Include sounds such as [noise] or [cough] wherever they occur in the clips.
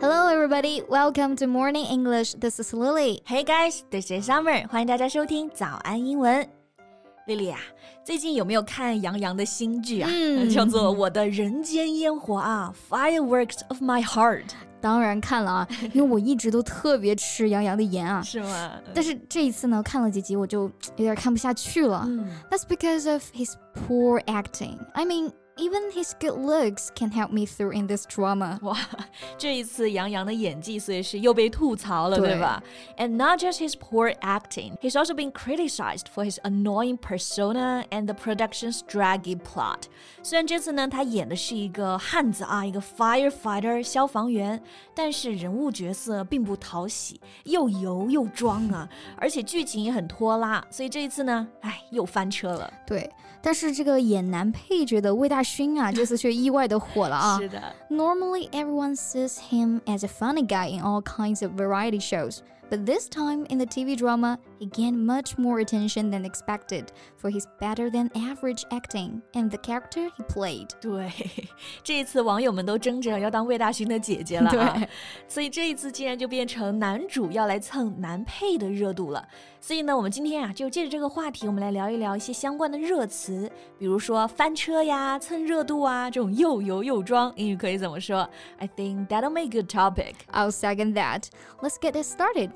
Hello, everybody. Welcome to Morning English. This is Lily. Hey guys, this is Summer. 欢迎大家收听早安英文。丽丽啊，最近有没有看杨洋的新剧啊？嗯叫做《我的人间烟火》啊，Fireworks [laughs] of My Heart，当然看了啊，因为我一直都特别吃杨洋的颜啊。是吗？但是这一次呢，看了几集我就有点看不下去了。嗯 That's [laughs] because [laughs] of his poor acting. I mean, even his good looks can help me through in this drama. [laughs] 哇，这一次杨洋的演技，所以是又被吐槽了，对对吧？And not just his poor acting, he's also been criticized for his annoying persona and the production's draggy plot. 虽然这次呢，他演的是一个汉子啊，一个 [laughs] firefighter 消防员，但是人物角色并不讨喜，又油又装啊，而且剧情也很拖拉，所以这一次呢，哎，又翻车了。对，但是这个演男配角的魏大 勋啊，这次却意外的火了啊。是的。 [laughs] Normally, everyone sees him as a funny guy in all kinds of variety shows. But this time in the TV drama, he gained much more attention than expected for his better than average acting and the character he played. [laughs] 对，这一次网友们都争着要当魏大勋的姐姐了啊对，所以这一次竟然就变成男主要来蹭男配的热度了。所以呢，我们今天啊就借着这个话题，我们来聊一聊一些相关的热词，比如说翻车呀、蹭热度啊这种又油又装，英语可以怎么说？I think [laughs] that'll make a good topic. I'll second that. Let's get it started.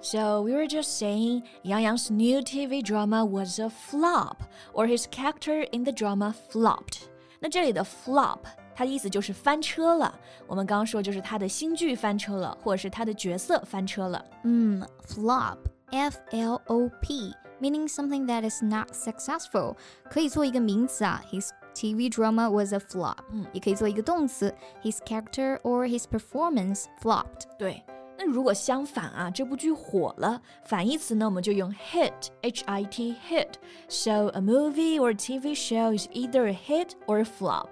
So we were just saying Yang Yang's new TV drama was a flop, or his character in the drama flopped. 那这里的 flop，它的意思就是翻车了。我们刚刚说就是他的新剧翻车了，或者是他的角色翻车了。 Mm, flop. F L O P. Meaning something that is not successful. 可以做一个名词啊。His TV drama was a flop. 嗯也可以做一个动词。His character or his performance flopped. 对， 那如果相反啊，这部剧火了，反义词呢，我们就用 hit，h i t hit。So a movie or TV show is either a hit or a flop。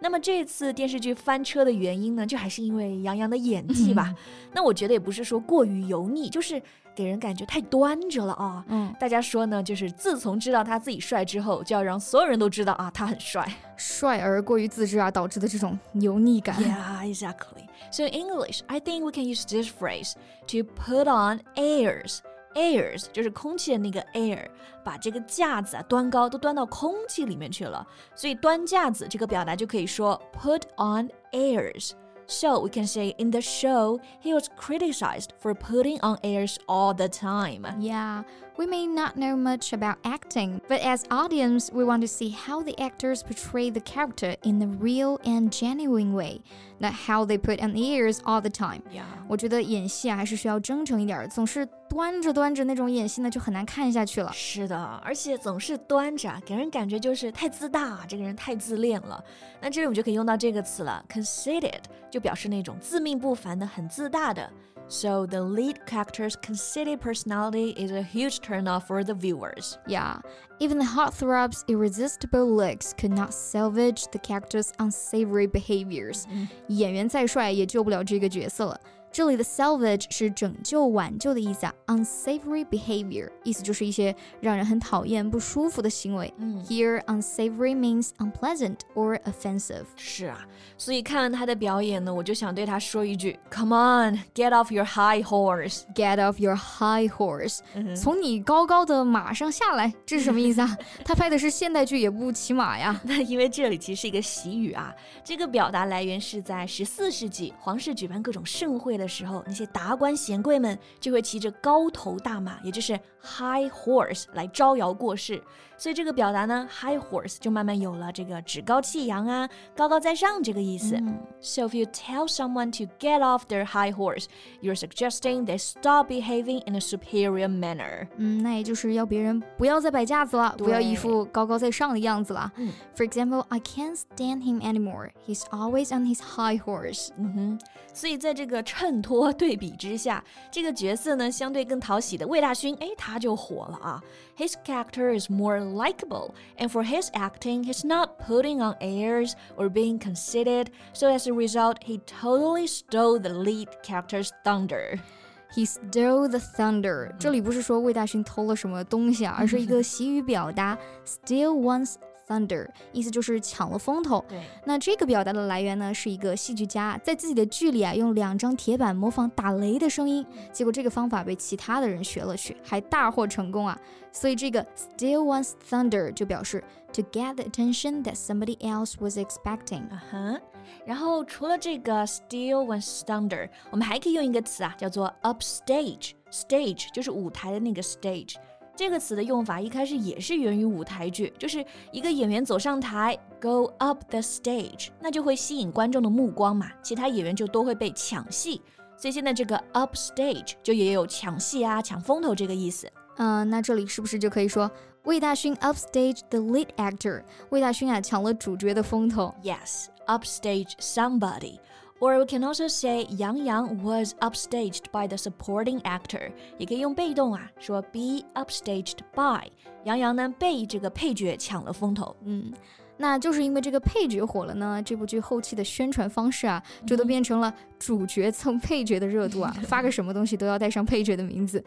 那么这次电视剧翻车的原因呢，就还是因为杨洋的演技吧。[laughs] 那我觉得也不是说过于油腻，就是给人感觉太端着了啊。嗯，大家说呢，就是自从知道他自己帅之后，就要让所有人都知道啊，他很帅。帅而过于自知啊，导致的这种油腻感。Yeah, exactly. So in English, I think we can use this phrase to put on airs. Airs 就是空气的那个 air，把这个架子啊端高都端到空气里面去了，所以端架子这个表达就可以说 put on airs. So we can say in the show he was criticized for putting on airs all the time. Yeah, we may not know much about acting, but as audience, we want to see how the actors portray the character in a real and genuine way, not how they put on airs all the time. Yeah. 我觉得演戏啊还是需要真诚一点儿，总是端着端着那种演戏呢就很难看下去了。是的，而且总是端着，给人感觉就是太自大，这个人太自恋了。那这里我们就可以用到这个词了，conceited，就表示那种自命不凡的、很自大的。 So the lead character's conceited personality is a huge turnoff for the viewers. Yeah, even the heartthrob's irresistible looks could not salvage the character's unsavory behaviors. 演员再帅也救不了这个角色了。 这里的 salvage 是拯救、挽救的意思啊，unsavory behavior 意思就是一些让人很讨厌、不舒服的行为。嗯 Here, unsavory means unpleasant or offensive. 是啊，所以看完他的表演呢，我就想对他说一句：Come on, get off your high horse. Get off your high horse，、嗯从你高高的马上下来，这是什么意思啊？他拍的是现代剧，也不骑马呀。[laughs] 那因为这里其实是一个习语啊，这个表达来源是在十四世纪皇室举办各种盛会的时候，那些达官显贵们就会骑着高头大马，也就是 high horse 来招摇过市。所以这个表达呢，high horse 就慢慢有了这个趾高气扬啊、高高在上这个意思。So if you tell someone to get off their high horse, you're suggesting they stop behaving in a superior manner. 嗯，那也就是要别人不要再摆架子了，不要一副高高在上的样子了。嗯 For example, I can't stand him anymore. He's always on his high horse. 嗯哼，所以在这个 衬托对比之下，这个角色呢相对更讨喜的魏大勋，哎，他就火了啊。His character is more likable, and for his acting, he's not putting on airs or being conceited. So as a result, he totally stole the lead character's thunder. He stole the thunder. 这里不是说魏大勋偷了什么东西啊，而是一个习语表达 [laughs] steal one's thunder，意思就是抢了风头。对，那这个表达的来源呢，是一个戏剧家在自己的剧里啊，用两张铁板模仿打雷的声音，结果这个方法被其他的人学了去，还大获成功啊。所以这个 still wants thunder 就表示 to get the attention that somebody else was expecting。嗯哼。然后除了这个 still wants thunder，我们还可以用一个词啊，叫做 upstage。stage 就是舞台的那个 stage。这个词的用法一开始也是源于舞台剧，就是一个演员走上台，go up the stage，那就会吸引观众的目光嘛，其他演员就都会被抢戏。所以现在这个 up stage 就也有抢戏啊、抢风头这个意思。嗯，那这里是不是就可以说魏大勋 upstage the lead actor？魏大勋啊抢了主角的风头。Yes，upstage somebody。Or we can also say Yang Yang was upstaged by the supporting actor，也可以用被动啊，说 be upstaged by 杨洋呢被这个配角抢了风头。嗯，那就是因为这个配角火了呢，这部剧后期的宣传方式啊，就都变成了主角蹭配角的热度啊，发个什么东西都要带上配角的名字。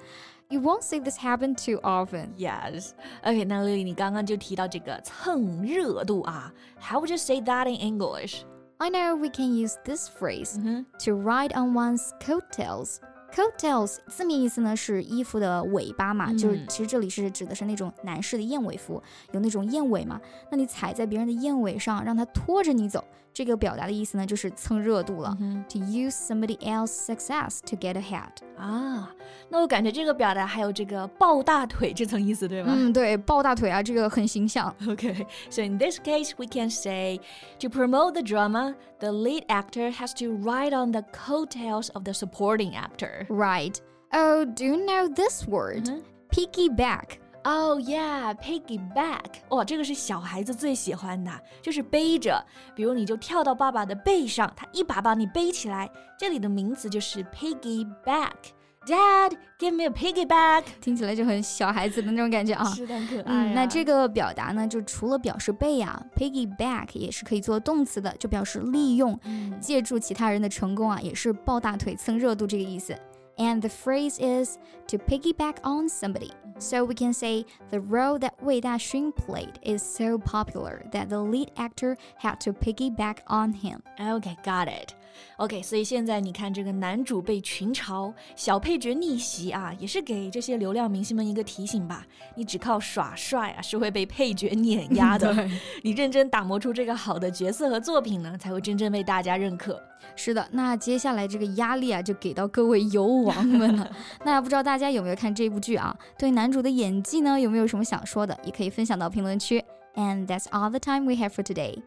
You won't [laughs] see this happen too often. Yes. Okay, 那 Lily，你刚刚就提到这个蹭热度啊，How would you say that in English? I know we can use this phrase mm-hmm. to ride on one's coattails. Coattails 字面意思呢是衣服的尾巴嘛，就是其实这里是指的是那种男士的燕尾服，有那种燕尾嘛。那你踩在别人的燕尾上，让他拖着你走，这个表达的意思呢就是蹭热度了。To use somebody else's success to get ahead 啊，那我感觉这个表达还有这个抱大腿这层意思，对吗？嗯，对，抱大腿啊，这个很形象。Okay, so in [laughs] this case, we can say to promote the drama, the lead actor has to ride on the coattails of the supporting actor. Right. Oh, do you know this word? Mm -hmm. Piggyback. Oh yeah, piggyback. 哇，这个是小孩子最喜欢的，就是背着，比如你就跳到爸爸的背上，他一把把你背起来。这里的名词就是 piggyback。Dad, give me a piggyback，听起来就很小孩子的那种感觉啊，是的，可爱、嗯。那这个表达呢，就除了表示背啊，piggyback 也是可以做动词的，就表示利用，嗯、借助其他人的成功啊，也是抱大腿蹭热度这个意思。And the phrase is to piggyback on somebody. So we can say the role that Wei Daxun played is so popular that the lead actor had to piggyback on him. Okay, got it. OK，所以现在你看这个男主被群嘲，小配角逆袭啊，也是给这些流量明星们一个提醒吧。你只靠耍帅啊，是会被配角碾压的。[laughs] 你认真打磨出这个好的角色和作品呢，才会真正被大家认可。是的，那接下来这个压力啊，就给到各位游王们了。[laughs] 那不知道大家有没有看这部剧啊？对男主的演技呢，有没有什么想说的？也可以分享到评论区。And that's all the time we have for today.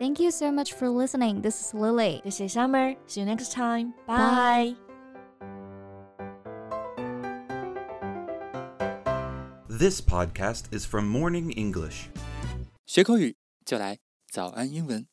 Thank you so much for listening. This is Lily. This is Summer. See you next time. Bye. Bye. This podcast is from Morning English. 学口语就来早安英文。